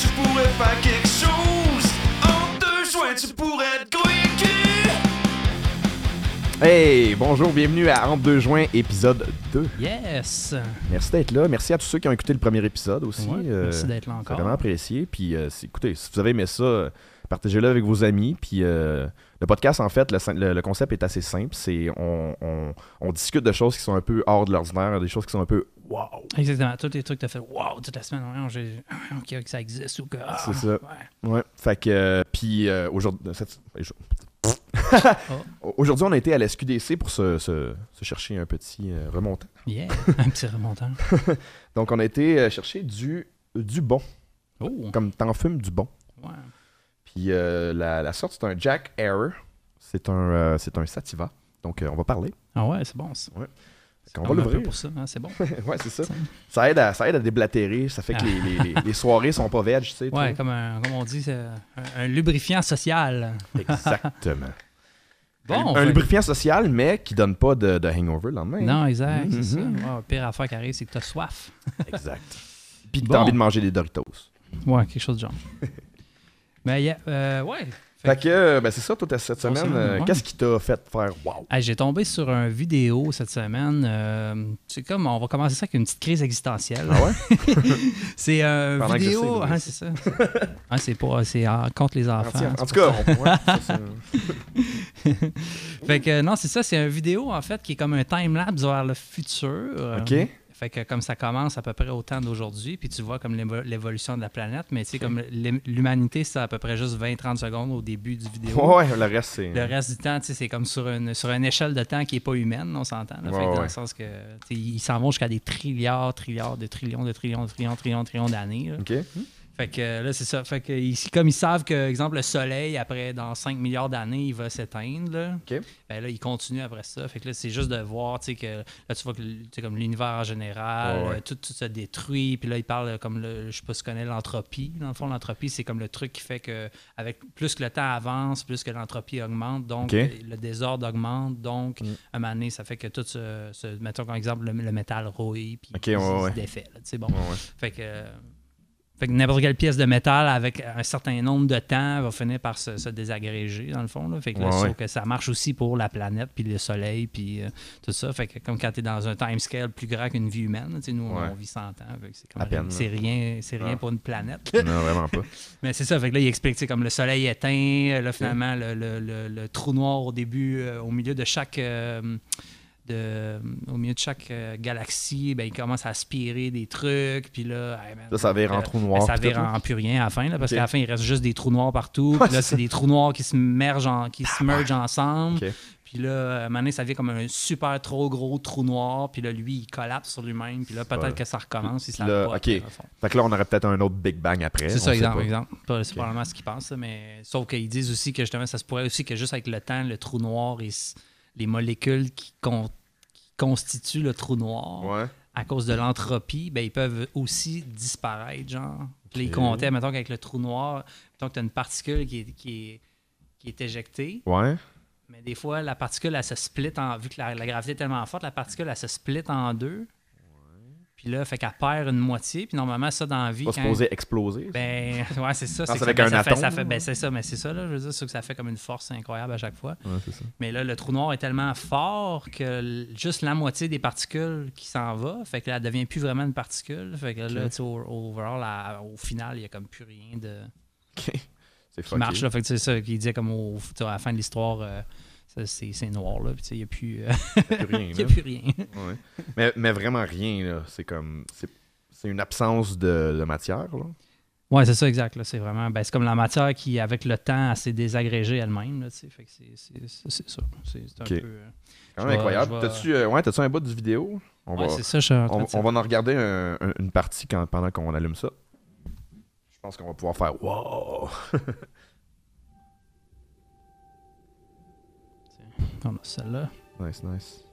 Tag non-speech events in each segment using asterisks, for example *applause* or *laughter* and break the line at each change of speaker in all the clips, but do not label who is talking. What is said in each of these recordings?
tu pourrais faire quelque chose. En deux joints, tu pourrais te craquer.
Hey, bonjour, bienvenue à Entre deux joints, épisode 2.
Yes!
Merci d'être là. Merci à tous ceux qui ont écouté le premier épisode aussi.
Ouais,
Euh,
merci d'être là encore.
vraiment apprécié. Puis, euh, c'est- écoutez, si vous avez aimé ça, partagez-le avec vos amis. Puis, euh, le podcast, en fait, le, le- le concept est assez simple. C'est on, on- on discute de choses qui sont un peu hors de l'ordinaire, des choses qui sont un peu wow.
Exactement. Tous les trucs que tu as fait, wow, toute la semaine, ah, Ok, que ça existe ou que. ah,
C'est ça.
ouais.
Ouais. Fait que, euh, puis, euh, aujourd'hui,
Oh. *laughs* *laughs*
aujourd'hui, on a été à la SQDC pour se, se- se chercher un petit euh, remontant.
Yeah, un petit remontant. *laughs*
Donc, on a été euh, chercher du, du bon,
Oh,
comme t'en fumes du bon.
ouais.
Puis euh, la, la sorte, c'est un Jack Error. C'est un, euh, c'est un Sativa. Donc, euh, on va parler.
Ah ouais, c'est bon. ça.
Ouais. On va l'ouvrir.
pour ça, hein, c'est bon. *laughs*
ouais, c'est ça.
Ça.
Ça aide, à, ça aide à déblatérer. Ça fait que
Ah.
les, les- les- *laughs* les soirées sont pas veg, tu sais.
Ouais, comme, un, comme on dit, c'est un, un lubrifiant social. *laughs*
Exactement.
Bon,
un, lubrifiant social, mais qui donne pas de, de hangover le lendemain.
Non, exact, c'est ça.
Mhm.
Ouais, pire affaire qui arrive, c'est que tu as soif.
Exact. Puis que
Bon.
t'as envie de manger des Doritos.
Ouais, quelque chose de genre. Mais, yeah, euh, ouais.
Fait que, euh, ben c'est ça, toi, cette semaine. euh,
ouais.
Qu'est-ce qui t'a fait faire wow?
Hey, J'ai tombé sur une vidéo cette semaine. euh, c'est comme, on va commencer ça avec une petite crise existentielle.
Ah ouais? *laughs*
C'est une vidéo. hein, c'est ça. Hein, c'est pas, c'est contre les
En,
enfants.
en tout cas, on, ça. *laughs*
Fait que non, c'est ça. C'est une vidéo en fait qui est comme un time lapse vers le futur.
OK.
Fait que comme ça commence à peu près au temps d'aujourd'hui, puis tu vois comme l'évo- l'évolution de la planète, mais tu sais, comme l'hum- l'humanité, c'est à peu près juste 20-30 secondes au début du vidéo.
Ouais, le reste, c'est.
Le reste du temps, tu sais, c'est comme sur une, sur une échelle de temps qui n'est pas humaine, on s'entend.
Ouais,
dans le sens que ils s'en vont jusqu'à des trilliards, trilliards, de trillions, de trillions, de trillions, de trillions, de trillions d'années.
OK.
Fait que euh, là, c'est ça. Fait que comme ils savent que, exemple, le soleil, après, dans 5 milliards d'années, il va s'éteindre, là,
OK.
ben là, ils continuent après ça. Fait que là, c'est juste de voir, tu sais, que là, tu vois que, comme l'univers en général,
Ouais, ouais.
euh, tout, tout se détruit. Puis là, ils parlent euh, comme, le, je sais pas si tu connais l'entropie. Dans le fond, l'entropie, c'est comme le truc qui fait que, avec plus que le temps avance, plus que l'entropie augmente, donc
OK.
euh, le désordre augmente. Donc,
Mm.
à un moment donné, ça fait que tout se, se- mettons comme exemple, le, le métal rouille, puis
OK,
il,
ouais,
il
ouais.
se défait. sais, bon. Fait que, fait que n'importe quelle pièce de métal avec un certain nombre de temps va finir par se, se désagréger, dans le fond. Là. Fait que, là,
Ouais,
sauf
ouais.
que ça marche aussi pour la planète, puis le soleil, puis euh, tout ça. Fait que comme quand tu es dans un timescale plus grand qu'une vie humaine, nous,
Ouais.
on vit 100 ans. c'est rien- c'est rien,
Ah.
pour une planète.
Non, vraiment pas. *laughs*
Mais c'est ça, fait que là, il explique, comme le soleil éteint, là, finalement, le, le- le- le trou noir au début, euh, au milieu de chaque... euh, de, au milieu de chaque euh, galaxie, ben, il commence à aspirer des trucs, puis là... hey, man,
Ça, ça vire en
euh,
trou
ben,
noir.
ça
puis
vire en plus rien à la fin, là, parce qu'à la fin, il reste juste des trous noirs partout. Puis là,
c'est
des trous noirs qui se mergent, en- qui se mergent ensemble. Puis là, à un moment donné, ça vient comme un super trop gros trou noir. Puis là, lui, il collapse sur lui-même. Puis là, peut-être
Ouais.
que ça recommence. Il se
Là, ok. Fait que là, on aurait peut-être un autre Big Bang après.
C'est ça, exemple.
pas.
exemple. C'est probablement ce qu'ils pensent, ça, mais sauf qu'ils disent aussi que justement, ça se pourrait aussi que juste avec le temps, le trou noir et les molécules qui, qui constituent le trou noir,
Ouais.
à cause de l'entropie, ben, ils peuvent aussi disparaître, genre.
Ok.
comptaient, mettons qu'avec le trou noir, mettons que tu as une particule qui est, qui est, qui est éjectée,
Ouais.
mais des fois, la particule, elle se split en. Vu que la, la gravité est tellement forte, la particule, elle se split en deux. Puis là, fait qu'elle perd une moitié. Puis normalement, ça, dans la vie.
Pas
quand-
supposé exploser.
ben, ouais, c'est ça.
Non,
c'est
avec
ça,
un
ça fait- ça ben, c'est ça, mais c'est ça, là. Je veux dire, c'est que ça fait comme une force incroyable à chaque fois.
Ouais, c'est ça.
Mais là, le trou noir est tellement fort que juste la moitié des particules qui s'en va, fait que là, elle devient plus vraiment une particule. Fait que là, tu sais, au, overall, au final, il y a comme plus rien de
Ok. C'est
qui marche. Là. Fait que c'est ça qu'il disait comme au, à la fin de l'histoire, euh, c'est c'est noir, là. Puis tu sais, il n'y a plus, euh,
Plus rien,
y a plus rien. *laughs*
Ouais. Mais, mais vraiment rien, là. C'est comme. C'est c'est une absence de, de matière, là.
Ouais, c'est ça, exact. là. C'est vraiment, ben, c'est comme la matière qui, avec le temps, s'est désagrégée elle-même. C'est c'est- c'est- c'est ça. C'est un peu. euh,
Quand même incroyable. T'as-tu euh, ouais, t'as-tu un bout du vidéo? On
ouais,
va,
c'est ça, je suis en
on,
de
on va en regarder un- un- une partie quand, pendant qu'on allume ça. Je pense qu'on va pouvoir faire wow! *laughs*
On a celle-là.
Nice, nice.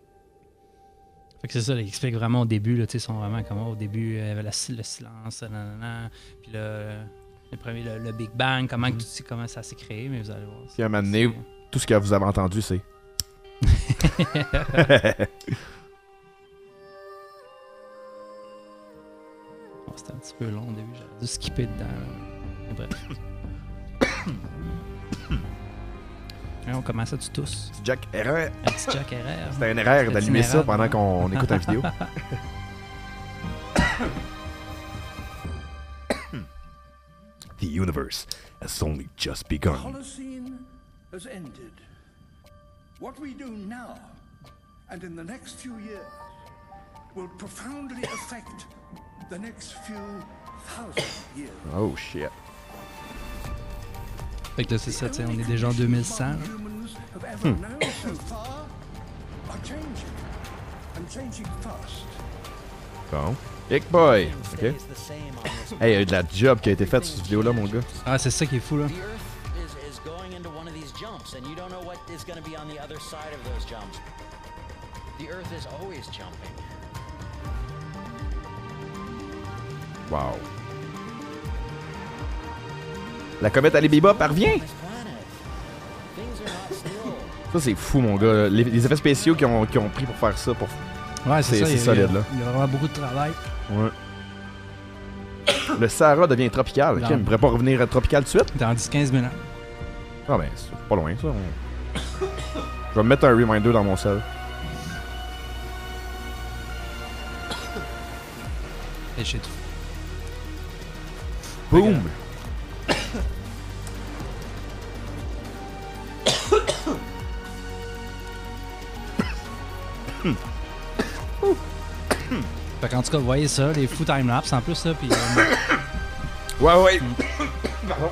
Fait que c'est ça, là, il explique vraiment au début, là, tu sais, ils sont vraiment comme au début, il y avait la- le silence, nanana, puis là, le, premier, le, le Big Bang, comment,
Mhm.
tout, comment ça s'est créé, mais vous allez voir.
Puis à un moment donné, Tout ce que vous avez entendu, c'est. *laughs*
Bon, C'était un petit peu long au début, j'aurais dû skipper dedans. là. bref. *coughs* *coughs* *coughs* Ouais, on commence à tu tous.
C'est Jack erreur.
Un petit Jack RR.
C'était une erreur d'allumer ça pendant qu'on *laughs* écoute une vidéo. *coughs* The universe has only just begun.
Holocene has ended. What we do now and in the next few years will profoundly affect the next few thousand years.
Oh shit.
Fait que là, c'est ça, tu sais, on est déjà en 2100. là.
Humans have ever known so far are changing and changing fast.
Bon. Big boy. Ok. Hey, il y a eu de la job qui a été faite sur cette vidéo-là, mon gars.
Ah, c'est ça qui est fou, là.
The Earth is, is going into one of these jumps, and you don't know what is going to be on the other side of those jumps. The Earth is always jumping.
Wow.
Things are not still.
Ça, c'est fou, mon gars. Les, les effets spéciaux qu'ils ont, pris pour faire ça. Pour...
Ouais,
C'est- solide, là.
Il y a vraiment beaucoup de travail.
Ouais. Le Sahara devient tropical.
Non.
Kim, il pourrait pas revenir à tropical tout de suite?
Dans 10-15 minutes.
Ah ben, c'est pas loin, ça. on- Je vais me mettre un reminder dans mon cell.
Et tout.
Boom!
Tout cas, vous voyez ça, les fous timelapse en plus, ça. Puis, euh, *coughs*
Ouais, ouais. *coughs* Pardon.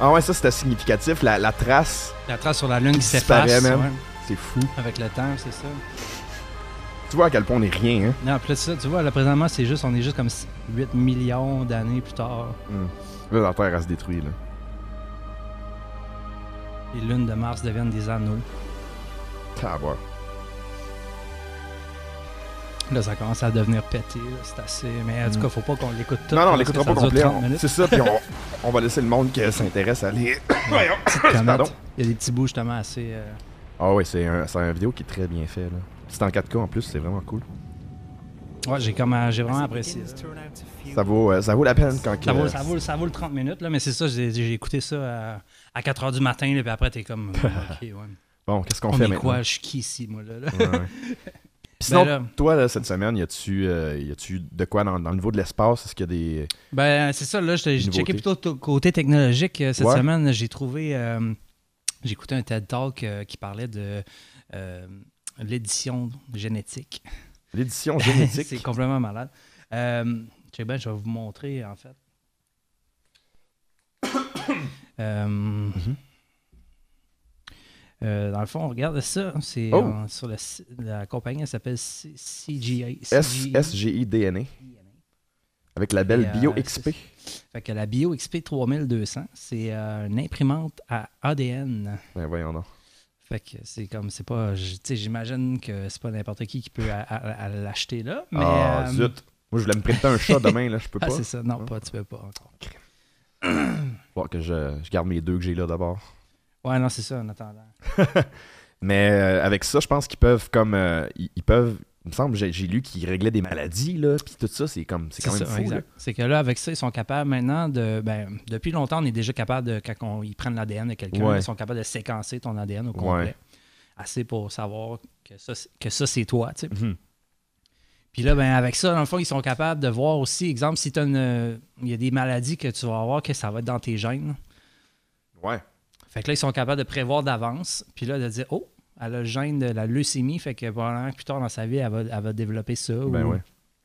ah ouais, ça c'était significatif. La, la trace,
la trace sur la lune qui s'efface. ouais,
c'est fou.
avec le temps, c'est ça.
Tu vois à quel point on est rien, hein?
Non, plus ça, tu vois, là, présentement, c'est juste, on est juste comme 8 millions d'années plus tard.
Là, la Terre, elle se détruit, là.
Les lunes de Mars deviennent des anneaux.
Tabar.
Là, ça commence à devenir pété. C'est assez. Mais en tout cas, faut pas qu'on l'écoute tout.
Non, non, on l'écoutera pas complet.
30
on-
minutes.
C'est ça, puis on, on va laisser le monde qui s'intéresse à aller. *coughs* Voyons.
Il y a des petits bouts justement assez. euh,
Ah ouais, c'est un, un vidéo qui est très bien fait. C'est en 4K en plus, c'est vraiment cool.
Ouais, j'ai comme, euh, j'ai vraiment apprécié.
Ça vaut, euh, ça vaut la peine quand
Ça
que-
vaut, ça, vaut, ça vaut le 30 minutes, là, mais c'est ça, j'ai écouté ça à, à 4 h du matin, là, puis après, t'es comme. euh, *laughs* ok, ouais.
Bon, qu'est-ce qu'on
On
fait
est
maintenant?
quoi? Je suis qui ici, moi, là? là?
Ouais, ouais. *laughs* Sinon,
Ben là-
toi, là, cette semaine, y a-tu euh, de quoi dans, dans le niveau de l'espace? Est-ce qu'il y a des.
Ben, c'est ça, là, j'ai checké plutôt côté technologique euh, cette
Ouais.
semaine. J'ai trouvé. euh, j'ai écouté un TED Talk euh, qui parlait de l'édition génétique.
L'édition *laughs* génétique?
c'est complètement malade. Ben, je vais vous montrer, en fait. *coughs* Euh,
Mhm.
Euh, dans le fond, regarde ça. C'est
Oh.
euh, sur si- la compagnie, elle s'appelle C- CGA.
S-
CGA.
SGI-DNA. Avec la belle
euh,
BioXP.
Fait que la BioXP 3200, c'est euh, une imprimante à ADN.
Ben voyons donc.
Fait que c'est comme, c'est pas, j'imagine que c'est pas n'importe qui qui peut l'acheter là. Mais,
ah,
euh,
zut. Moi, je voulais me prêter un chat demain, là, je peux *laughs*
Ah,
pas.
c'est ça. Non,
Hein?
pas, tu peux pas encore.
Que je, je garde mes deux que j'ai là d'abord.
Ouais, non, c'est ça, en attendant. *laughs*
Mais euh, avec ça, je pense qu'ils peuvent comme. euh, ils, ils peuvent. Il me semble, j'ai j'ai lu qu'ils réglaient des maladies, là, puis tout ça, c'est comme. C'est quand même
ça,
fou,
exact.
là.
C'est que là, avec ça, ils sont capables maintenant de. Ben, depuis longtemps, on est déjà capable de. Quand on- ils prennent l'ADN de quelqu'un,
Ouais.
ils sont capables de séquencer ton ADN au complet.
Ouais.
Assez pour savoir que ça, c'est- que ça c'est toi, tu sais.
Mhm.
Puis là, ben, avec ça, dans le fond, ils sont capables de voir aussi, exemple, si t'as une, euh, il y a des maladies que tu vas avoir, que ça va être dans tes gènes.
Ouais.
Fait que là, ils sont capables de prévoir d'avance, puis là, de dire, oh, elle a le gène de la leucémie, fait que probablement plus tard dans sa vie, elle va, elle va développer ça.
Ben
ou-
ouais.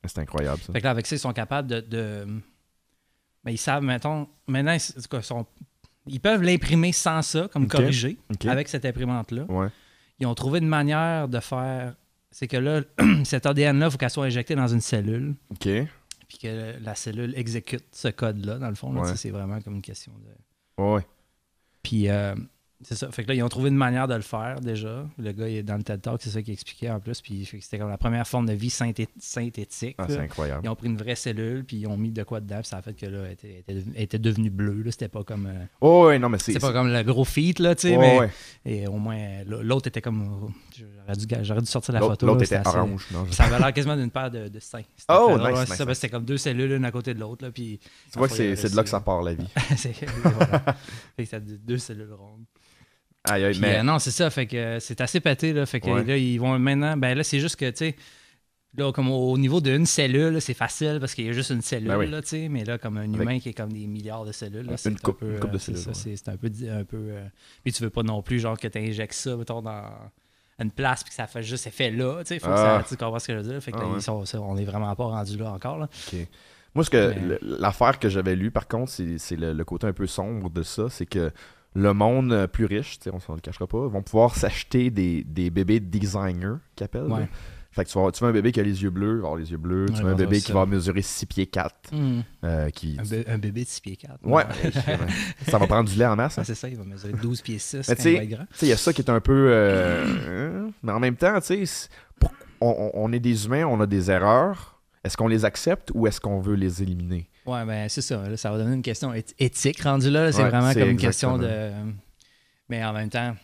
C'est incroyable, ça.
Fait que là, avec ça, ils sont capables de. de- ben, ils savent, mettons, maintenant, ils, sont- peuvent l'imprimer sans ça, comme
Ok.
corrigé,
Ok.
avec cette imprimante-là.
Ouais.
Ils ont trouvé une manière de faire. C'est que là, *clears throat* cet ADN-là, il faut qu'elle soit injectée dans une cellule,
OK.
puis que la cellule exécute ce code-là, dans le fond.
Ouais.
C'est vraiment comme une question de.
Ouais.
Puis, euh, C'est ça. Fait que là, ils ont trouvé une manière de le faire déjà. Le gars, il est dans le TED Talk, c'est ça qu'il expliquait en plus. Puis c'était comme la première forme de vie synthé- synthétique.
Ah, c'est incroyable.
Ils ont pris une vraie cellule, puis ils ont mis de quoi dedans, puis ça a fait que là, elle était, elle était, devenue bleue. là. C'était pas comme. euh,
Oh, ouais, non, mais c'est.
c'est pas comme le gros feat, là, tu sais, mais.
ouais.
Et au moins, l'autre était comme. J'aurais dû, dû sortir la photo.
l'autre était
assez-
orange. Non, je-
Ça avait l'air quasiment d'une paire de, de seins.
Oh, nice,
C'était comme deux cellules, l'une à côté de l'autre. Puis
Tu vois que c'est de là que ça part la vie. *laughs*
c'est voilà. Deux- cellules rondes.
Aïe, aïe,
Puis,
mais.
euh, non, c'est ça. Fait que euh, c'est assez pété. Là, fait que
Ouais.
là, ils vont maintenant. Ben là, c'est juste que, tu sais, là, comme au, au niveau d'une cellule, c'est facile parce qu'il y a juste une cellule,
Ben oui.
là. Mais là, comme un
Avec-
humain qui est comme des milliards de cellules, c'est un
coupe-
peu.
une coupe de
euh,
cellules,
ça,
ouais.
c'est un peu. Un peu euh, Puis tu veux pas non plus, genre, que tu injectes ça, mettons, dans une place puis que ça fait juste effet là, tu
Ah.
comprends ce que je veux dire? Fait que
Ah
là,
ouais.
ils sont, ça, on est vraiment pas rendu là encore, là.
Moi, ce que
Mais-
l'affaire que j'avais lue, par contre, c'est le, le côté un peu sombre de ça, c'est que le monde euh, plus riche, on s'en le cachera pas, vont pouvoir s'acheter des, des bébés designers, qu'ils appellent.
Ouais.
Fait que tu, vas, tu veux un bébé qui a les yeux bleus, avoir les yeux bleus.
Ouais,
tu veux un bébé
ça.
qui va mesurer 6 pieds 4. euh, qui...
Un, bé- un bébé de 6 pieds 4. *laughs*
Ouais, ça va prendre du lait en masse. hein.
c'est ça, il va mesurer 12 pieds 6
Mais
quand
tu
il
sais,
va être grand.
Tu sais, il y a ça qui est un peu. euh, mais en même temps, tu sais, on, on- on est des humains, on a des erreurs. Est-ce qu'on les accepte ou est-ce qu'on veut les éliminer?
Ouais, ben c'est ça. là, ça va devenir une question éth- éthique rendue là. là, c'est
Ouais,
vraiment
c'est
comme une question de. Mais en même temps,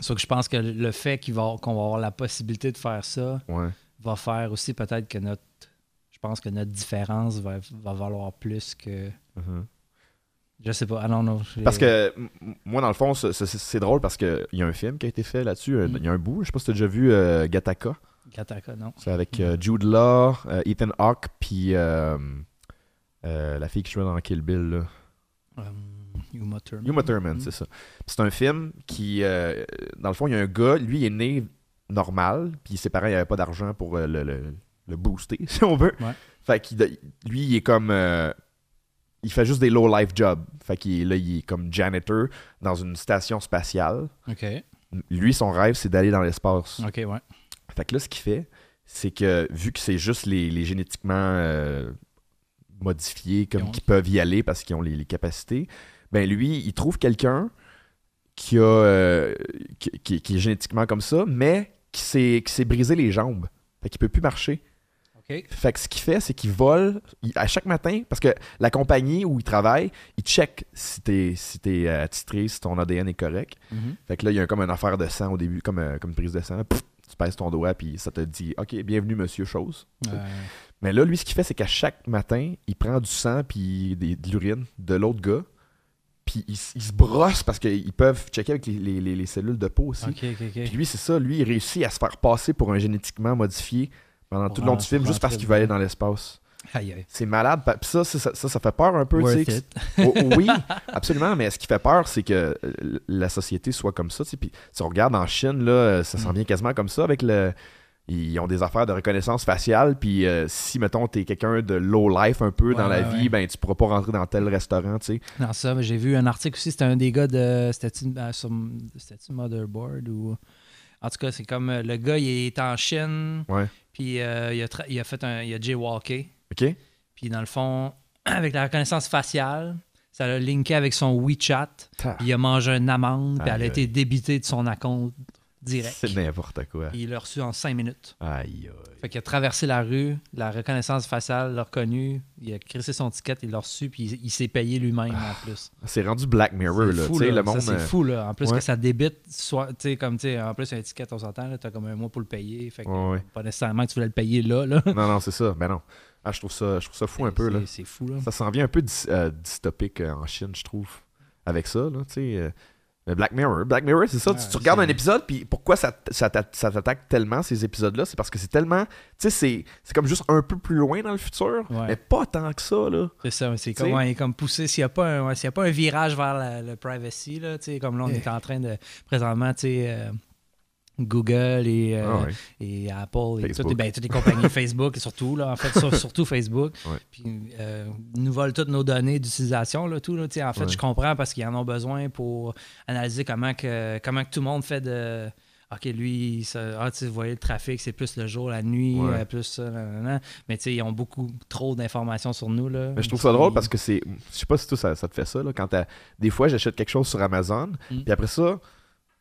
sauf que je pense que le fait qu'il va, qu'on va avoir la possibilité de faire ça
Ouais.
va faire aussi peut-être que notre. Je pense que notre différence va, va valoir plus que.
Mhm.
Je sais pas. Ah non, non.
Parce que moi, dans le fond, c'est- drôle parce qu'il y a un film qui a été fait là-dessus.
Mm.
Il y a un bout. Je sais pas si tu as déjà vu euh, Gattaca.
Gattaca, non.
C'est avec euh, Jude Law, euh, Ethan Hawke, puis euh, la fille qui jouait dans Kill Bill. Là.
Uma Thurman.
Uma Thurman,
Mm.
c'est ça. C'est un film qui, euh, dans le fond, il y a un gars, lui, il est né normal, puis ses parents, il avait pas d'argent pour euh, le, le- le booster, *laughs* si on veut.
Ouais.
Fait qu'il, lui, il est comme, euh, il fait juste des low-life jobs. Fait qu'il là, il est comme janitor dans une station spatiale.
Ok.
Lui, son rêve, c'est d'aller dans l'espace.
Ok, ouais.
Fait que là, ce qu'il fait, c'est que vu que c'est juste les, les génétiquement modifiés comme qui peuvent y aller parce qu'ils ont les, les capacités, ben lui, il trouve quelqu'un qui a euh, qui, qui- qui est génétiquement comme ça, mais qui s'est qui s'est brisé les jambes. Fait qu'il peut plus marcher. Fait que ce qu'il fait, c'est qu'il vole il- à chaque matin, parce que la compagnie où il travaille, il check si t'es si t'es euh, attitré, si ton ADN est correct.
Mhm.
Fait que là, il y a comme une affaire de sang au début, comme, euh, comme une prise de sang. Pff, tu pèses ton doigt, puis ça te dit OK, bienvenue, monsieur chose. Mais là, lui, ce qu'il fait, c'est qu'à chaque matin, il prend du sang puis de l'urine de l'autre gars, puis il, s- il se brosse parce qu'ils peuvent checker avec les, les- les- les cellules de peau aussi. Puis lui, c'est ça, lui, il réussit à se faire passer pour un génétiquement modifié pendant tout le long du film, juste parce qu'il veut aller dans l'espace. C'est malade. Puis ça, ça, ça, ça fait peur un peu.
it.
Oh, oui, *laughs* absolument, mais ce qui fait peur, c'est que euh, la société soit comme ça. Puis si on regarde en Chine, là, ça
Mm.
s'en vient quasiment comme ça avec le. Ils ont des affaires de reconnaissance faciale, puis euh, si, mettons, t'es quelqu'un de low life un peu
Ouais,
dans la
ouais,
vie,
ouais.
ben tu pourras pas rentrer dans tel restaurant, tu sais.
Non, ça, mais j'ai vu un article aussi, c'était un des gars de. C'était-tu euh, Motherboard ou. En tout cas, c'est comme euh, le gars, il est en Chine,
Ouais.
puis euh, il, a tra- il a fait un. Il a jaywalké,
OK?
puis dans le fond, *clears throat* avec la reconnaissance faciale, ça l'a linké avec son WeChat, puis il a mangé une amende, puis elle a été débitée de son compte direct.
C'est n'importe quoi.
Il l'a reçu en cinq minutes.
Aïe, aïe.
Fait qu'il a traversé la rue, la reconnaissance faciale l'a reconnu, il a crissé son ticket, il l'a reçu, puis il, il s'est payé lui-même en plus.
C'est rendu Black Mirror, là.
fou,
le monde.
Ça, c'est
euh,
fou, là. En plus
ouais.
que ça débite, soit, tu sais, comme, tu sais, en plus, un ticket, on s'entend, là, t'as comme un mois pour le payer. Fait que,
Ouais,
pas nécessairement que tu voulais le payer là, là.
Non, non, c'est ça. Ben non. Ah, je trouve ça, je trouve ça fou un peu, là.
C'est- fou, là.
Ça s'en vient un peu euh, dystopique euh, en Chine, je trouve, avec ça, là, tu sais. euh, mais Black Mirror, Black Mirror, c'est ça.
Ouais,
tu, tu regardes un épisode, puis pourquoi ça, t'attaque tellement, ces épisodes-là? C'est parce que c'est tellement... Tu sais, c'est- c'est comme juste un peu plus loin dans le futur,
Ouais.
mais pas tant que ça, là.
C'est ça, c'est comme, ouais, comme poussé. S'il n'y a, pas un- ouais, s'il y a pas un virage vers la- le privacy, là, tu sais, comme là, on
Eh.
est en train de. Présentement, tu sais, euh, Google et, euh,
Ah ouais.
et Apple et toutes, les- ben, toutes les compagnies Facebook, et surtout, là, en fait, sur- *laughs* surtout Facebook.
Ouais.
Puis, euh, nous volent toutes nos données d'utilisation, là, tout. Là, en fait,
Ouais.
je comprends parce qu'ils en ont besoin pour analyser comment que, comment que tout le monde fait de. OK, lui, ça- ah, vous voyez le trafic, c'est plus le jour, la nuit, euh, plus ça, nanana. Mais tu sais, ils ont beaucoup trop d'informations sur nous. Là.
Mais je trouve ça drôle parce que c'est. Je sais pas si toi ça, ça te fait ça. Là, quand des fois, j'achète quelque chose sur Amazon,
Mm.
puis après ça,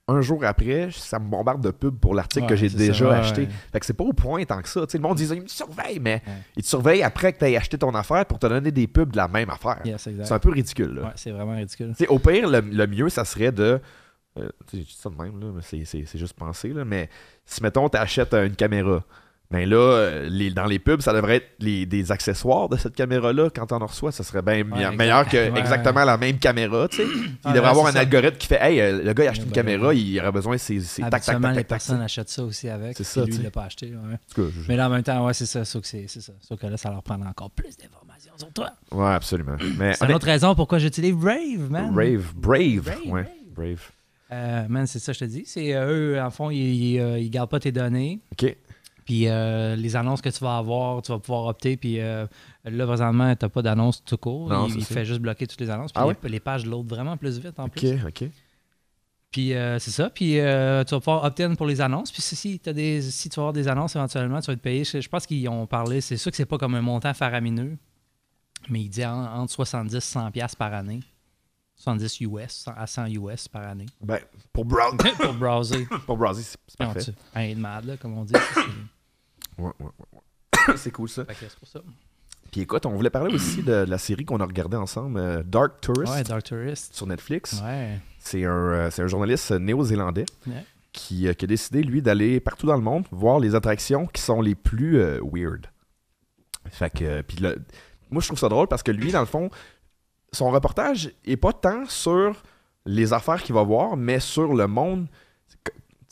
un jour après, ça me bombarde de pubs pour l'article
Ouais,
que j'ai déjà
ça, ouais,
acheté.
ouais.
Fait que c'est pas au point tant que ça. Tu sais, le monde dit ils me surveillent, mais ils te surveillent après que tu aies acheté ton affaire pour te donner des pubs de la même affaire.
Yes.
C'est un peu ridicule.
C'est vraiment ridicule.
Au pire, le, le mieux, ça serait de. euh, tu sais, je dis ça de même, là, mais c'est- c'est c'est juste penser. Là, mais si, mettons, tu achètes une caméra, ben là, euh, les, dans les pubs, ça devrait être les, des accessoires de cette caméra-là. Quand on en reçoit, ça serait bien
Ouais,
meilleur que
Ouais.
exactement la même caméra. tu sais. Il devrait avoir un
ça.
algorithme qui fait Hey, euh, le gars, il a acheté
Ouais,
une
ben,
caméra,
ouais.
il aurait besoin de ses, ses tac, tac, tac,
les
tac,
personnes
tac.
achètent ça aussi avec.
C'est ça,
Lui,
tu
il l'a pas acheté.
je-
Mais là, en même temps, ouais, c'est ça. Sauf que c'est ça. Sauf que là, ça leur prendra encore plus d'informations sur toi.
Ouais, absolument. Mais
C'est une autre raison pourquoi j'utilise Brave, man.
Brave, Brave,
Brave,
ouais, Brave.
Euh, man, c'est ça, je te dis. C'est euh, eux, en fond, ils, ils, ils gardent pas tes données.
Ok.
Puis euh, les annonces que tu vas avoir, tu vas pouvoir opter. Puis euh, là, présentement, tu n'as pas d'annonce tout court.
Non,
il il fait juste bloquer toutes les annonces. Puis
Ah
les,
ouais?
les pages loadent vraiment plus vite en
Ok,
plus.
ok.
Puis euh, c'est ça. Puis euh, tu vas pouvoir opt-in pour les annonces. Puis si, t'as des, si tu vas avoir des annonces éventuellement, tu vas être payé. Je, pense qu'ils ont parlé. C'est sûr que c'est pas comme un montant faramineux. Mais il dit en- entre 70 et 100 piastres par année. 70 US à 100 US par année.
Ben, pour browser, *laughs*
pour browser. *laughs*
pour browser, c'est parfait.
de mal, là, comme on dit. *laughs* C'est-
Ouais, ouais, *coughs* c'est cool ça.
fait que c'est pour ça.
Puis écoute, on voulait parler aussi de la série qu'on a regardée ensemble, euh, Dark Tourist,
Ouais, Dark Tourist.
sur Netflix.
Ouais.
C'est un, euh, c'est un journaliste néo-zélandais
Ouais.
qui, euh, qui a décidé, lui, d'aller partout dans le monde voir les attractions qui sont les plus euh, weird. Fait que, euh, puis là, moi, je trouve ça drôle parce que lui, dans le fond, son reportage est pas tant sur les affaires qu'il va voir, mais sur le monde.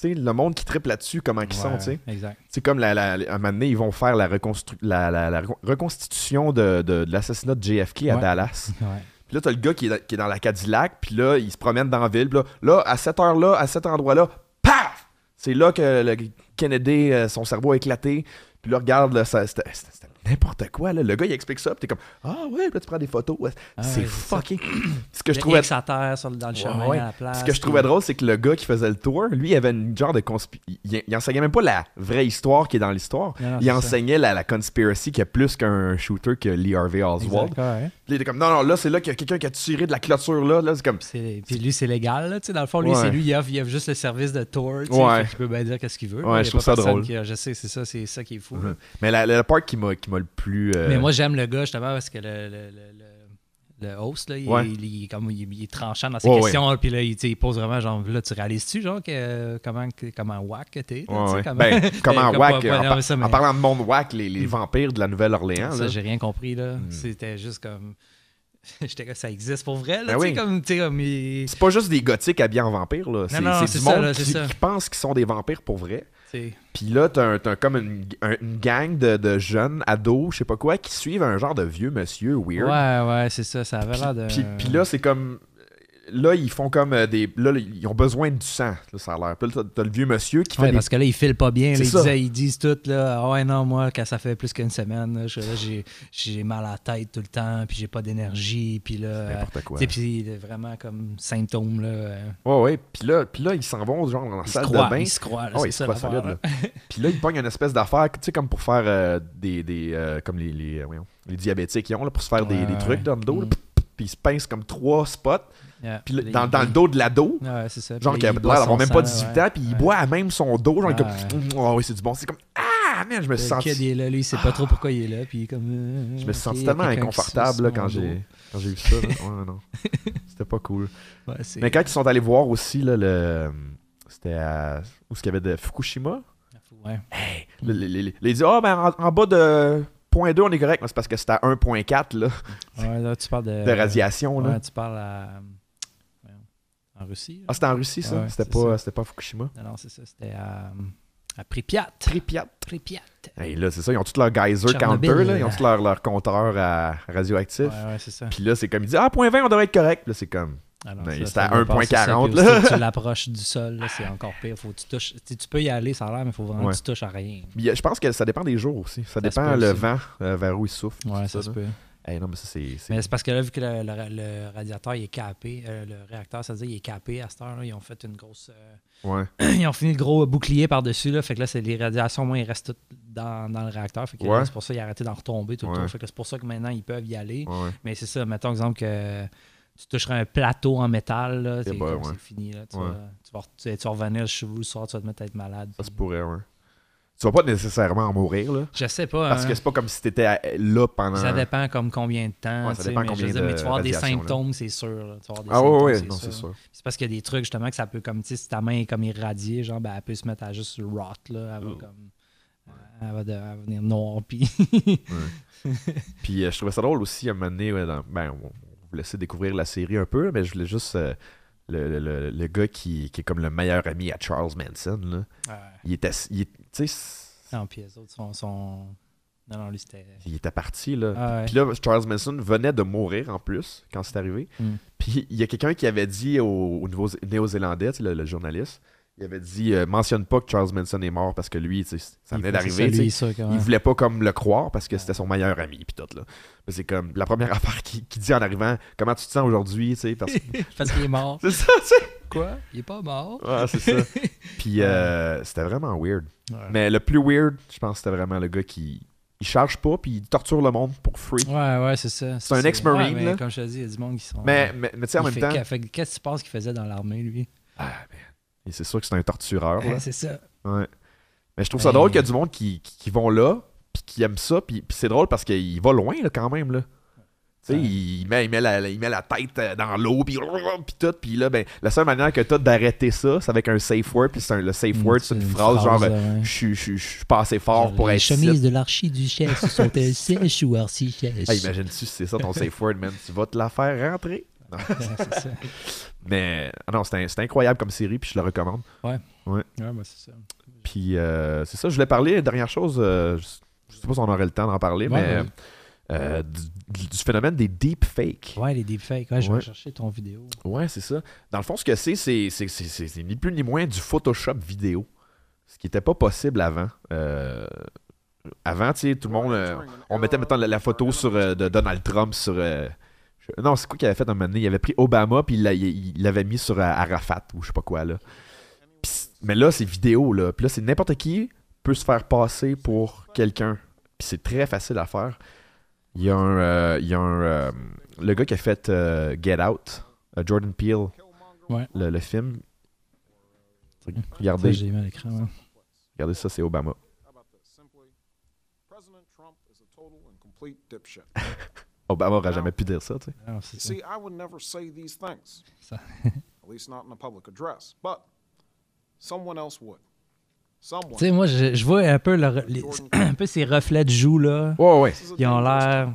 Le monde qui triple là-dessus, comment ils sont,
Ouais,
tu sais.
Exact.
C'est comme la, la- un moment donné, ils vont faire la, reconstru- la, reconstitution de, de- de l'assassinat de JFK à
Ouais.
Dallas. *laughs*
Ouais.
Puis là, t'as le gars qui est, dans, qui est dans la Cadillac, puis là, il se promène dans la ville. Puis là, là, à cette heure-là, à cet endroit-là, paf! C'est là que le Kennedy, euh, son cerveau a éclaté. Puis là, regarde, là, c'était n'importe quoi. Là. Le gars, il explique ça, puis t'es comme, ah ouais, là, tu prends des photos. Ouais,
Ah
c'est fucking. *clears throat* Ce que je trouvais
à terre sur dans le chemin
Ouais, ouais.
à la place.
ce que je trouvais drôle, c'est que le gars qui faisait le tour, lui, il avait une genre de conspi... Il, il enseignait même pas la vraie histoire qui est dans l'histoire. Il enseignait la, la conspiracy qui est plus qu'un shooter que Lee Harvey Oswald.
Exact, ouais.
Il était comme, non, non, là, c'est là qu'il y a quelqu'un qui a tiré de la clôture là. Là, c'est comme,
Puis lui, c'est légal. Là, tu sais, dans le fond, lui, c'est lui, il offre, il offre juste le service de tour. qu'il peut bien dire qu'est-ce qu'il veut. Il
je trouve ça drôle.
qui je sais, c'est ça, c'est ça qui est fou.
Mhm. Mais la, part qui m'a m'a le plus. euh,
Mais moi, j'aime le gars, justement, parce que le, le, le, le- le host, là, il,
Ouais.
il- il- comme, il, il est tranchant dans ses questions. là, Puis là, il, pose vraiment, genre, là, tu réalises-tu, genre, que, comment, comment whack t'es?
ouais,
comment-
Ben, *laughs* comment whack, en,
mais
parlant de monde whack, les, les vampires de la Nouvelle-Orléans.
Ça,
là.
j'ai rien compris, là.
Hmm.
C'était juste comme. *laughs* J'étais comme ça existe pour vrai, là.
Ben oui.
comme, comme. il-
C'est pas juste des gothiques habillés en vampires, là. C'est du
ça,
monde
là, c'est
qui, qui pense qu'ils sont des vampires pour vrai. Puis là, t'as comme une, un- une gang de, de jeunes ados, je sais pas quoi, qui suivent un genre de vieux monsieur weird.
Ouais, ouais, c'est ça. Ça avait l'air de.
Puis, puis là, c'est comme. Là, ils font comme euh, des. Là, ils ont besoin du sang, là, ça a l'air. Puis là, t'as- le vieux monsieur qui fait des
parce que là, ils filent pas bien. là. Ils,
ça.
disaient- ils disent tout, là, ah ouais, non, moi, quand ça fait plus qu'une semaine, j'ai, mal à la tête tout le temps, puis j'ai pas d'énergie, puis là. euh,
N'importe quoi.
tu sais, puis euh, vraiment comme symptômes, là. euh,
Ouais, ouais. Puis là, puis là, ils s'en vont, genre, dans la
ils
salle
croient,
de bain.
ils se croient, là,
Oh, ils se croient
là.
là. *laughs* Puis là, ils pognent une espèce d'affaire, tu sais, comme pour faire euh, des. des euh, comme les, les, euh, voyons, les diabétiques, ils ont, là, pour se faire des,
Ouais,
des trucs dans le dos.
Mm.
puis ils se pincent comme trois spots.
Yeah.
Puis dans, dans le dos de l'ado.
Ouais, c'est ça.
Genre qui a l'air d'avoir même pas
sang,
18
ouais.
ans, puis il boit à même son dos. Genre, comme, oh *laughs* oui, c'est du bon. C'est comme, ah, man, je me suis senti.
il est là, lui, il sait pas trop pourquoi il est là, puis comme. euh,
Je me suis senti tellement inconfortable là, quand j'ai quand j'ai vu ça. là. *laughs* Ouais, non. C'était pas cool.
Ouais,
Mais quand ils sont allés voir aussi, là, le... c'était à... où est-ce qu'il y avait de Fukushima?
Ouais.
Le- le- Les dit, ah, ben en, en bas de 0.2, on est correct. Mais C'est parce que c'était à 1.4 là,
Ouais, là, tu parles de.
de radiation. Là.
Ouais, tu parles à. En Russie.
Ah, c'était en Russie, ça?
Ouais,
c'était pas,
ça.
c'était pas à Fukushima?
Non, non, c'est ça. C'était à, à Pripyat.
Pripyat.
Pripyat.
Hey, là, c'est ça, ils ont tous leur geyser counter, là. Ils ont tous leur, leur compteur à radioactif.
Ouais, ouais, c'est ça.
Puis là, c'est comme, ils disent, ah, 0.20, on devrait être correct. Là, c'est comme,
Ah
c'était à
va passer ça,
1.40,
puis
là.
tu *laughs* l'approches du sol, là, c'est encore pire. Faut que tu touches. tu peux y aller, ça a l'air, mais il faut vraiment
Ouais.
que tu touches à rien.
Je pense que ça dépend des jours aussi. Ça, dépend le
aussi.
vent euh, vers où il souffle.
Ouais, ça,
ça,
se peut.
Hey, non, mais ça, c'est. c'est-
Mais c'est parce que là, vu que le, le- le radiateur il est capé, euh, le réacteur, ça veut dire il est capé à cette heure, là, ils ont fait une grosse. euh,
Ouais. *clears throat*
ils ont fini le gros bouclier par-dessus, là. Fait que là, c'est les radiations, moins, ils restent toutes dans, dans le réacteur. Fait que
Ouais.
là, c'est pour ça qu'ils ont arrêté d'en retomber tout le temps. Fait que c'est pour ça que maintenant, ils peuvent y aller.
Ouais.
Mais c'est ça, mettons exemple que tu toucherais un plateau en métal, là, c'est
ben,
c'est fini. Là, tu, vas, tu, vas, tu, vas revenir chez vous le soir, tu vas te mettre à être malade.
Ça se pourrait, ouais. Tu vas pas nécessairement en mourir, là.
Je sais pas.
Parce
hein.
que c'est pas comme si t'étais à- là pendant.
Ça dépend comme combien de temps.
Ouais, ça
tu
dépend
mais,
combien
veux dire,
de
mais tu vas avoir des symptômes, c'est sûr. là. Tu vas avoir des
Ah ouais,
symptômes,
ouais,
c'est
non,
sûr.
c'est sûr.
C'est parce qu'il y a des trucs justement que ça peut comme tu sais si ta main est comme irradiée, genre ben elle peut se mettre à juste rot là, elle va
Oh.
comme elle va, de- elle va venir noire puis *laughs*
Puis euh, je trouvais ça drôle aussi à un moment donné, ouais, dans- ben, on, on vous laissait découvrir la série un peu, mais je voulais juste. euh, le, le- le- le gars qui, qui est comme le meilleur ami à Charles Manson, là. Il était. il est- tu sais,
non puis les autres sont, sont... non non lui c'était
il était parti, là.
Ah ouais.
Puis là, Charles Manson venait de mourir en plus quand c'est arrivé.
Mm.
Puis il y a quelqu'un qui avait dit au, au Nouveau- Néo-Zélandais, le, le journaliste, il avait dit euh, mentionne pas que Charles Manson est mort parce que lui, ça
il
venait d'arriver. Il voulait pas comme le croire parce que c'était son meilleur ami puis tout là. Mais c'est comme la première *laughs* affaire qu'il qu'il dit en arrivant comment tu te sens aujourd'hui, tu sais parce *laughs*
parce qu'il est mort *laughs*
c'est ça, tu sais.
Quoi? Il est pas mort
Ouais, c'est ça. *laughs* Puis euh, c'était vraiment weird.
Ouais.
Mais le plus weird, je pense c'était vraiment le gars qui il charge pas puis il torture le monde pour free.
ouais ouais c'est ça
C'est un ex-marine,
ouais, comme je te dis il y a du monde qui sont
Mais mais, mais tu sais en même
fait
temps,
qu'est-ce que tu penses qu'il faisait dans l'armée lui?
Ah, man. Et c'est sûr que c'est un tortureur.
Ouais, *laughs* c'est ça
Ouais. Mais je trouve ça drôle qu'il y a du monde qui, qui, qui vont là, puis qui aiment ça, puis, puis c'est drôle parce qu'il va loin là, quand même. Là. Sais,
Ouais.
il, met, il, met la, il met la tête euh, dans l'eau, puis puis tout. Puis là, ben, la seule manière que t'as d'arrêter ça, c'est avec un safe word. Puis le safe word, c'est une, phrase, genre euh,
ouais.
Je suis- je suis je suis pas assez fort pour
les
être
chemises
ici.
de l'archiduchesse sont-elles *laughs* sèches ou archi-sèches?
Imagine-tu si c'est ça ton safe word, man. Tu vas te la faire rentrer. Non. *laughs*
Ouais, c'est ça.
Mais ah non, c'est incroyable comme série, puis je le recommande.
Ouais, bah, c'est ça.
Puis euh, c'est ça, je voulais parler, dernière chose, je, sais pas si on aurait le temps d'en parler,
Ouais,
mais
ouais.
Euh, du, du phénomène des deepfakes.
Ouais, les deepfakes. Ouais, je vais chercher ton vidéo.
Ouais, c'est ça. Dans le fond, ce que c'est, c'est, c'est, c'est- c'est- c'est ni plus ni moins du Photoshop vidéo. Ce qui n'était pas possible avant. Euh, avant, tu sais, tout le monde. euh, on mettait maintenant la, la photo sur, de Donald Trump sur. je- non, c'est quoi qu'il avait fait un moment donné? Il avait pris Obama puis il l'a- il il l'avait mis sur Arafat ou je sais pas quoi là. Mais là, c'est vidéo là. Puis là, c'est n'importe qui peut se faire passer pour quelqu'un. Puis c'est très facile à faire. Il y a un. euh, il y a un euh, le gars qui a fait euh, Get Out, euh, Jordan Peele,
Ouais.
le, le film.
Ça,
Regardez,
j'ai mis à l'écran. ouais.
regardez ça, c'est Obama.
How about this? Simply, President Trump is a total and complete dipshit.
Obama aurait jamais pu dire ça, tu sais.
Ah, ça.
see, I would never say these things,
Ça.
at least not in a public address, but someone else would.
Tu sais, moi, je, je vois un peu, les- *clears throat* un peu ces reflets de joues, là.
Ouais,
Ils ont l'air.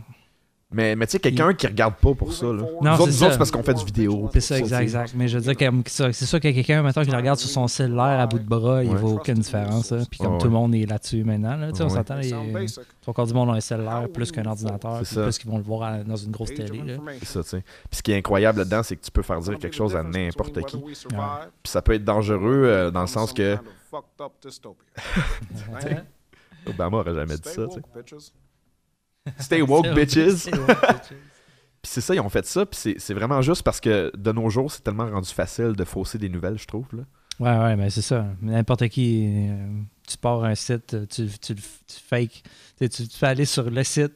Mais, mais tu sais, quelqu'un qui regarde pas pour ça, là.
Non,
nous autres,
c'est
nous autres,
ça.
c'est parce qu'on fait du vidéo.
C'est ça, exact, exact. Mais je veux dire, que c'est sûr que quelqu'un, maintenant, qui le regarde sur son cellulaire à bout de bras, il
Ouais.
voit aucune différence. hein. Puis comme
Ouais,
tout le monde est là-dessus maintenant, là, tu sais, on
Ouais.
s'entend, a trois quarts du monde ont un cellulaire plus qu'un ordinateur, puis plus qu'ils vont le voir à- dans une grosse télé.
C'est ça, tu sais. Puis ce qui est incroyable là-dedans, c'est que tu peux faire dire quelque chose à n'importe qui. Puis ça peut être dangereux euh, dans le sens que. *laughs* Obama aurait jamais dit ça, tu sais. Stay woke, bitches. Puis c'est ça, ils ont fait ça. Puis c'est- vraiment juste parce que de nos jours, c'est tellement rendu facile de fausser des nouvelles, je trouve. Là.
Ouais, ouais, mais c'est ça. N'importe qui, euh, tu pars un site, tu, tu, tu fake, tu, tu, tu fais aller sur le site,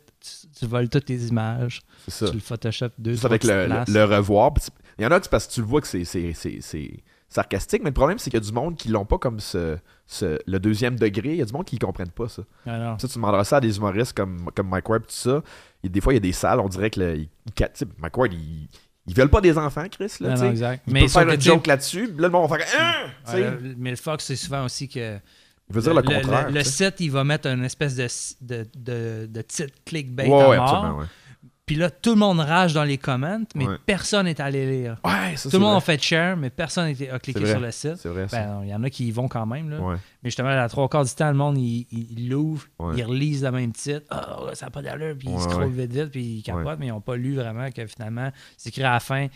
tu, voles toutes tes images,
C'est ça.
tu le Photoshop deux,
Juste avec le, le- revoir. Il y en a, parce que tu le vois que c'est sarcastique, mais le problème, c'est qu'il y a du monde qui l'ont pas comme ce, ce- le deuxième degré. Il y a du monde qui ne comprennent pas ça.
Ah.
Ça, tu demanderas ça à des humoristes comme, comme Mike Ward, tout ça. Et des fois, il y a des salles, on dirait que le, il, il- Mike Ward, il, ils veulent pas des enfants, Chris. Là,
Non, non, exact.
Il
Mais
peut
sauf
faire une joke là-dessus, là, le monde va faire sais,
ouais, mais le Fox, c'est souvent aussi que.
Il veut dire le,
le,
contraire.
le
sais.
site, il va mettre une espèce de, de, de, de titre clickbait
Ouais,
à mort.
ouais.
Puis là, tout le monde rage dans les comments, mais
Ouais.
personne n'est allé lire.
Ouais, ça,
Tout le monde a fait share, mais personne n'a a cliqué sur le site.
C'est vrai.
Ben, il y en a qui y vont quand même. Là.
ouais.
Mais justement, la trois quarts du temps, le monde, il il- il l'ouvre,
Ouais.
ils relisent le même titre. Ah, ouais, ça n'a pas d'allure. Puis ils scrollent vite, vite, puis ils capotent, mais ils n'ont pas lu vraiment que finalement, c'est écrit à la fin.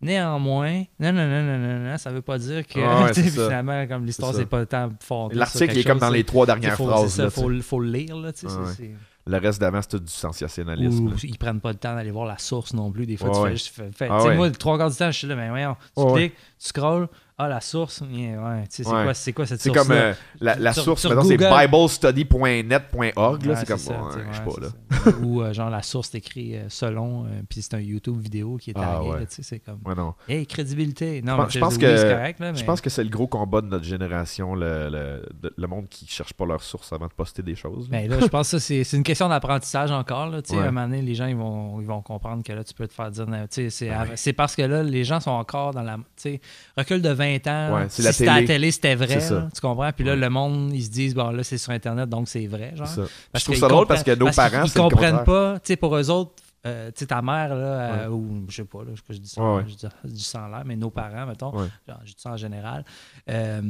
Néanmoins, non, non, non, non, non, non, ça veut pas dire que
ouais, *laughs* ça.
finalement, comme l'histoire,
C'est
pas tant fort.
L'article il est comme dans les trois dernières phrases. sais.
faut, le lire. Là,
Ouais, Le reste d'avant, c'est tout du sensationnalisme.
Ou ils prennent pas le temps d'aller voir la source non plus. Des fois,
Ouais,
tu
ouais.
fais juste. fais- fais-
Ah
tu sais,
ouais.
Moi, trois quarts du temps, je suis là, mais voyons, tu
Ouais,
cliques, tu scrolls, ah, la source, yeah, ouais, c'est
Ouais.
quoi, c'est quoi cette
C'est
source
comme euh, la, la
Sur-
source,
sur
c'est biblestudy.net.org. là, c'est comme,
ça,
bon, je sais pas, là.
c'est. Ou euh, genre la source est écrit euh, selon, euh, puis c'est un YouTube vidéo qui est
Ah, ouais.
là, tu sais, c'est comme,
Ouais, non.
hey, crédibilité. Non,
Je
mais
pense- je que-
oui, c'est correct, là,
Je
mais-
pense que c'est le gros combat de notre génération, le, le, le monde qui cherche pas leur source avant de poster des choses. là.
Ben là, je pense que ça, c'est c'est une question d'apprentissage encore. Là, tu sais,
Ouais.
À un moment donné, les gens ils vont, ils vont comprendre que là, tu peux te faire dire. C'est
oui.
c'est parce que là, les gens sont encore dans la. tu sais, Recul de 20 ans.
Ouais,
si
la
c'était à la
télé.
c'était vrai. Là, tu comprends? Puis là,
Ouais.
le monde, ils se disent, bon, là, c'est sur Internet, donc c'est vrai. Genre. Parce
je trouve ça drôle parce que nos
parce
parents, le
comprennent pas. Tu sais, pour eux autres, euh, tu sais, ta mère, là, euh, ou je sais pas, là, je, je dis ça,
Ouais, ouais.
je dis, je dis ça en l'air, mais nos parents, mettons, genre, je dis ça en général, euh,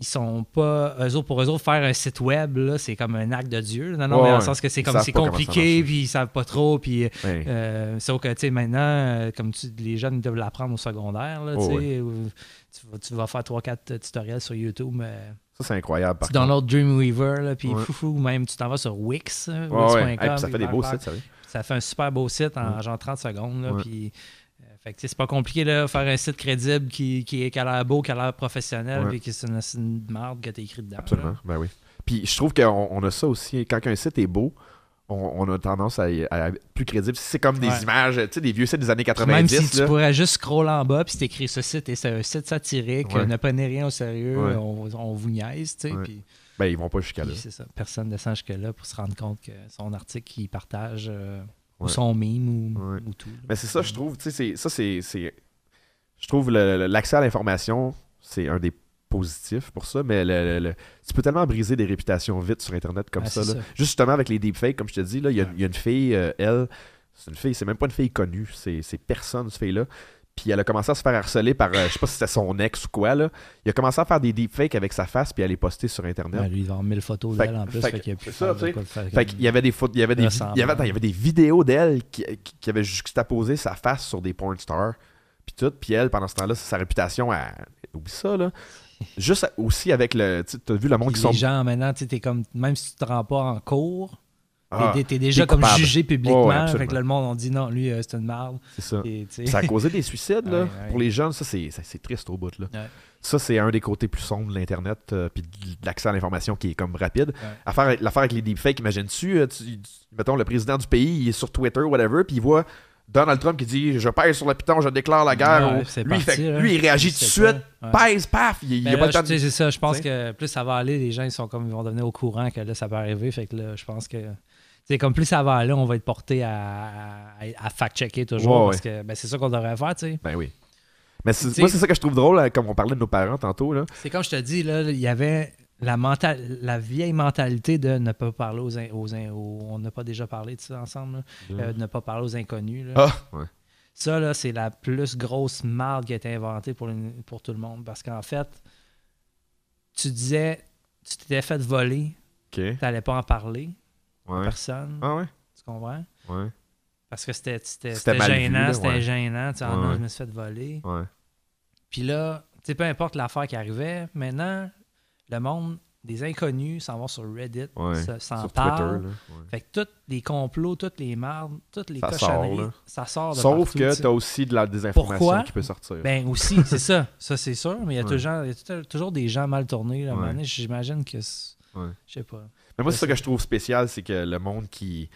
ils sont pas. Eux autres, pour eux autres, faire un site web, là, c'est comme un acte de Dieu. Non, non,
Ouais,
mais dans le sens que c'est comme c'est
ça
compliqué, puis ils savent pas trop, puis.
Ouais.
Euh, sauf que, tu sais, maintenant, euh, comme tu, les jeunes ils doivent l'apprendre au secondaire, là, tu
Oh,
tu, vas, tu vas faire 3-4 tutoriels sur YouTube, mais
Ça, c'est incroyable. Par
tu downloads Dreamweaver, là, puis
Ouais.
foufou, même tu t'en vas sur Wix, euh,
Ouais, ouais.
Wix.com,
Hey, puis ça fait des beaux sites, sérieux.
ça fait un super beau site en genre 30 secondes. Là, puis, euh, fait que, c'est pas compliqué de faire un site crédible qui, qui, est- qui a l'air beau, qui a l'air professionnel, puis qui c'est une, une merde que tu écrit dedans.
Absolument. Ben oui. Puis je trouve qu'on on a ça aussi. Quand un site est beau, on, on a tendance à, être plus crédible. Si C'est comme des
Ouais.
images, tu sais, des vieux sites des années
Puis
90.
Même si tu pourrais juste scroller en bas, puis c'est écrit ce site, et c'est un site satirique,
Ouais.
ne prenez rien au sérieux,
Ouais.
on, on vous niaise, tu sais. Puis,
Ben, ils vont pas jusqu'à là.
c'est ça. Personne ne descend jusque-là pour se rendre compte que son article qu'il partage, euh, ou
Ouais.
son meme, ou,
Ouais.
ou tout.
Mais c'est ça, je trouve. Tu sais, ça, c'est. Je trouve l'accès à l'information, c'est un des positifs pour ça, mais le, le- le- tu peux tellement briser des réputations vite sur Internet comme
Ah,
ça, là.
ça.
Justement, avec les deepfakes, comme je te dis, là, il y, a- il y a une fille, euh, elle, c'est une fille, c'est même pas une fille connue, c'est c'est personne, cette fille-là. Puis elle a commencé à se faire harceler par, euh, je sais pas si c'était son ex ou quoi, là. Il a commencé à faire des deepfakes avec sa face, puis à les poster sur Internet.
Ouais, lui, il avoir 1000 photos d'elle en plus,
fait
qu'il a
ça,
quoi faire.
Fait qu'il y avait des fautes, il y avait des, il y avait, attends, il y avait des vidéos d'elle qui, qui, qui avaient juxtaposé sa face sur des porn stars, puis tout, puis elle pendant ce temps-là, sa réputation, elle, oublie ça là. Juste aussi avec le, tu as vu le monde qui sont,
les gens, maintenant, tu comme, même si tu te rends pas en cours,
Ah,
t'es, déjà comme
coupable.
jugé publiquement.
Ouais, ouais,
le monde, on dit non, lui, euh, c'est une merde.
c'est ça.
Et,
Ça a causé des suicides là,
Ouais, ouais.
pour les jeunes, ça c'est, ça, c'est triste au bout là. Ça c'est un des côtés plus sombres de l'internet, euh, puis de l'accès à l'information qui est comme rapide. L'affaire avec les deepfakes, imagine-tu, euh, mettons le président du pays, il est sur Twitter whatever, puis il voit Donald Trump qui dit je pèse sur le piton, je déclare la guerre.
Ouais,
lui, il fait-
parti, là.
lui, il réagit tout de suite,
pas- ouais.
pèse, paf, il,
Mais
a pas
là,
le temps de...
c'est ça. Je pense que plus ça va aller, les gens ils sont comme ils vont devenir au courant que là, ça peut arriver. Fait que là, je pense que. C'est comme plus ça va aller, on va être porté à, à, à fact-checker toujours.
Ouais,
parce que ben, c'est ça qu'on devrait faire, tu sais.
Ben oui. Mais moi, c'est ça que je trouve drôle, hein, comme on parlait de nos parents tantôt. Là.
C'est comme je te dis, là, il y avait la, mental, la vieille mentalité de ne pas parler aux, in- aux, in- aux- On n'a pas déjà parlé de ça ensemble, là, euh, de ne pas parler aux inconnus. là.
Ah, ouais.
Ça, là, c'est la plus grosse marde qui a été inventée pour, pour tout le monde. Parce qu'en fait, tu disais, tu t'étais fait voler, tu n'allais pas en parler
Ouais.
personne.
Ah ouais?
Tu comprends?
Ouais.
Parce que c'était gênant, c'était
ouais.
gênant. Tu sais,
Ouais,
non, je me suis fait voler.
Ouais.
Puis là, tu sais, peu importe l'affaire qui arrivait, maintenant, le monde, des inconnus, s'en vont sur Reddit, s'en
Sur
parlent.
Twitter. Là. ouais.
Fait que tous les complots, toutes les mardes, toutes les
Ça sort,
cochonneries, ça sort de
Sauf
partout,
que
tu
as aussi de la désinformation
Pourquoi?
qui peut sortir.
Ben aussi, c'est ça. *laughs* Ça, c'est sûr. Mais il y a,
Ouais.
toujours, il y a tout- toujours des gens mal tournés. Là,
Ouais.
J'imagine que. Je sais pas.
Mais moi, c'est ça que je trouve spécial, c'est que le monde qui,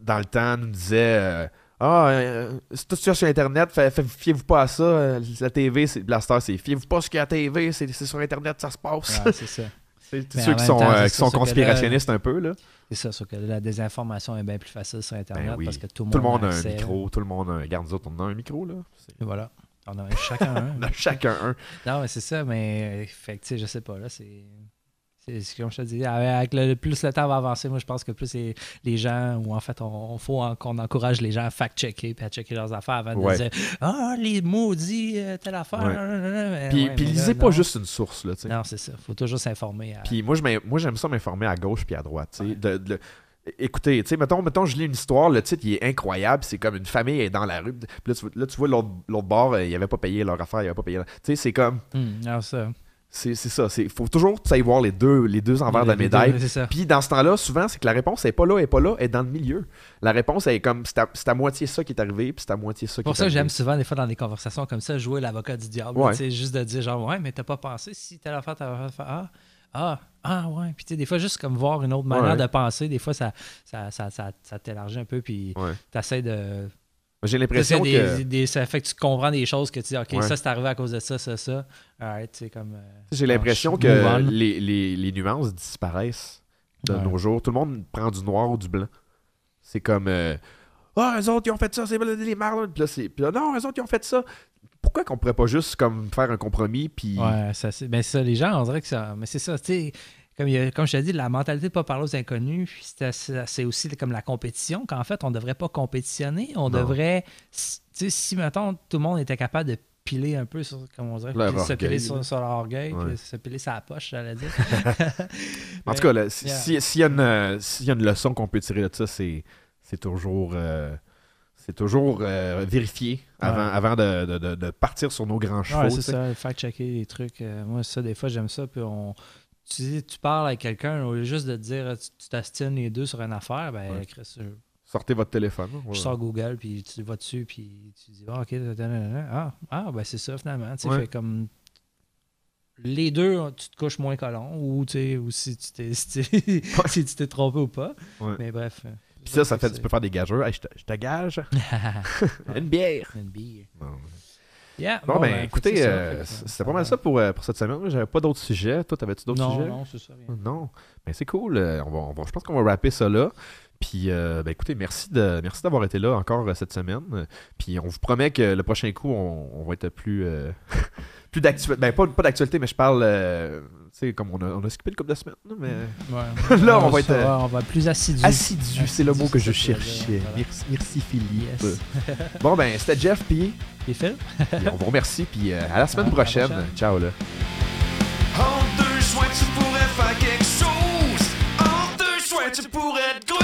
dans le temps, nous disait euh, Ah, euh, c'est tout ça sur Internet, fiez-vous pas à ça. euh, La TV, c'est Blaster, c'est fiez-vous pas à ce qu'il y a à la TV, c'est sur Internet, ça se passe.
Ouais, c'est ça. *laughs*
c'est ceux
en
qui sont,
temps,
euh, qui sont
là-
conspirationnistes un peu. Là.
C'est ça. Sauf que la désinformation est bien plus facile sur Internet
Ben oui.
parce que tout le
Tout le
monde,
a un
accès.
micro, tout le monde a un. Regarde, nous autres, on a un micro, là.
Et voilà. On a chacun un. *laughs*
On a chacun un.
Non, mais c'est ça, mais euh, fait que, je sais pas, là, c'est. C'est c'est comme je te dis, avec le, plus le temps va avancer, moi je pense que plus les, les gens, ou en fait, on, on faut en- qu'on encourage les gens à fact-checker puis à checker leurs affaires avant
Ouais.
de dire Ah, les maudits, euh, telle affaire.
Ouais. Puis,
ouais,
puis lisez
là,
pas
non.
juste une source, là, tu sais.
Non, c'est ça. faut toujours s'informer. à-
Puis moi, je m'in- moi, j'aime ça m'informer à gauche puis à droite. De- de- écoutez, tu sais, mettons, mettons, je lis une histoire, le titre, il est incroyable. C'est comme une famille est dans la rue. Puis là, tu, vois- là, tu vois l'autre l'autre bord, euh, ils n'avaient pas payé leur affaire, ils n'avaient pas payé. leur- Tu sais, c'est comme.
Hum, non, ça.
C'est c'est ça. Il faut toujours que tu ailles voir les deux, les deux envers de la médaille. Puis dans ce temps-là, souvent, c'est que la réponse n'est pas là, elle est pas là, elle est dans le milieu. La réponse, elle est comme c'est à, c'est à moitié ça qui est arrivé, puis c'est à moitié ça qui
pour
est
ça j'aime souvent, des fois, dans des conversations comme ça, jouer l'avocat du diable.
Ouais.
Sais, Juste de dire, genre, ouais, mais t'as pas pensé si telle affaire, telle affaire, faire, ah, ah, ah, ouais. Puis, tu sais, des fois, juste comme voir une autre manière
Ouais.
de penser, des fois, ça, ça, ça, ça, ça t'élargit un peu, puis
Ouais.
t'essaies de.
J'ai l'impression que.
des- ça fait que tu comprends des choses que tu dis, OK,
Ouais.
ça, c'est arrivé à cause de ça, ça, ça. Tu sais, comme. euh,
J'ai l'impression
move
que les, les, les nuances disparaissent de
Ouais.
nos jours. Tout le monde prend du noir ou du blanc. C'est comme euh, Ah, eux autres, ils ont fait ça, c'est les mardes. Puis là, c'est. Puis là, non, eux autres, ils ont fait ça. Pourquoi qu'on pourrait pas juste comme faire un compromis puis.
Ouais, ça, c'est, ben, c'est ça, les gens, on dirait que ça. Mais c'est ça, tu sais. Comme, il y a- comme je t'ai dit, la mentalité de pas parler aux inconnus, puis c'est, aussi comme la compétition, qu'en fait, on devrait pas compétitionner. On
Non.
devrait. s- Tu sais, si, mettons, tout le monde était capable de piler un peu sur, comme on dirait,
Leur
se piler sur, sur leur orgueil,
Ouais.
puis se piler sa poche, j'allais dire. *laughs* *laughs*
En tout cas, si- si- s'il y, a une, euh, s'il y a une leçon qu'on peut tirer de ça, c'est, c'est toujours, euh, c'est toujours euh, vérifier avant,
Ouais.
avant de, de- partir sur nos grands chevaux.
Ouais, c'est ça, fact-checker les trucs. euh, moi, ça, des fois, j'aime ça. Puis on. Tu, tu parles avec quelqu'un, au lieu juste de te dire tu t'astines les deux sur une affaire, ben,
Ouais.
Chris, je-
Sortez votre téléphone. ouais.
Je sors Google, puis tu vas dessus, puis tu dis, ah, ok, ah, ah, ben c'est ça finalement. Tu
Ouais.
fait comme les deux, tu te couches moins colon, ou, ou si tu t'es *laughs* si, tu- t'es trompé ou pas. Mais bref. euh,
Puis ça, ça fait, tu peux faire des gageurs. Hey, je, te, je te gage. *laughs* Une bière.
Une.
Non.
Yeah,
Bon, ben,
que
écoutez, euh, c'était pas mal ça pour, euh, pour cette semaine. J'avais pas d'autres sujets. Toi, t'avais-tu d'autres sujets?
non, c'est ça.
Non. Ben, c'est cool. Euh, on va, on va- je pense qu'on va rapper ça là. Puis, euh, ben, écoutez, merci de merci d'avoir été là encore cette semaine. Puis, on vous promet que le prochain coup, on, on va être plus, euh, *laughs* plus d'actualité. Ben, pas, pas d'actualité, mais je parle. Euh, tu sais, comme on a, on a skippé une couple de semaines, mais.
Ouais, *laughs*
là, on, va être. Euh,
on va être plus assidu.
Assidu, c'est le mot que je cherchais. Merci, merci, Philippe.
Yes. *laughs*
bon, ben, c'était Jeff, puis.
Et Phil. *laughs*
on vous remercie, puis euh, à la semaine
prochaine. Ciao, là.
En
deux
soins, tu pourrais faire quelque chose. En deux soins, tu pourrais être